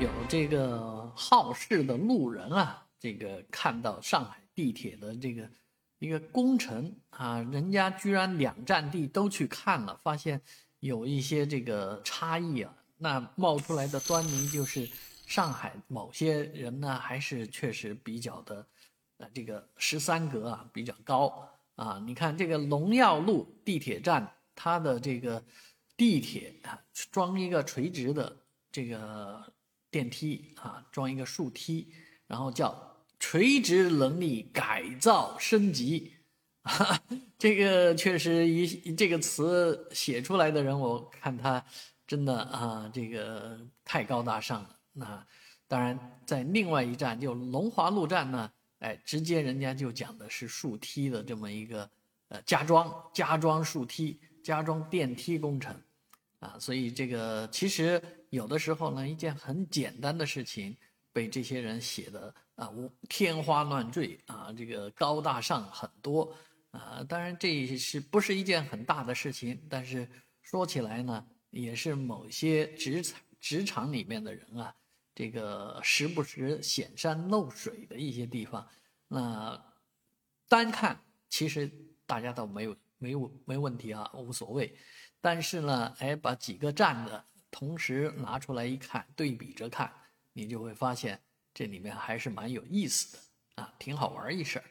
有这个好事的路人啊，这个看到上海地铁的这个一个工程啊，人家居然两站地都去看了，发现有一些这个差异啊，那冒出来的端倪就是上海某些人呢，还是确实比较的，呃，这个十三格啊比较高啊。你看这个龙耀路地铁站，它的这个地铁啊，装一个垂直的这个。电梯啊，装一个竖梯，然后叫垂直能力改造升级，这个确实一这个词写出来的人，我看他真的啊，这个太高大上了。那当然，在另外一站就龙华路站呢，哎，直接人家就讲的是竖梯的这么一个呃加装加装竖梯加装电梯工程。啊，所以这个其实有的时候呢，一件很简单的事情，被这些人写的啊，天花乱坠啊，这个高大上很多啊。当然这也是不是一件很大的事情，但是说起来呢，也是某些职场职场里面的人啊，这个时不时显山露水的一些地方。那单看其实大家倒没有没有没问题啊，无所谓。但是呢，哎，把几个站的同时拿出来一看，对比着看，你就会发现这里面还是蛮有意思的啊，挺好玩一事儿。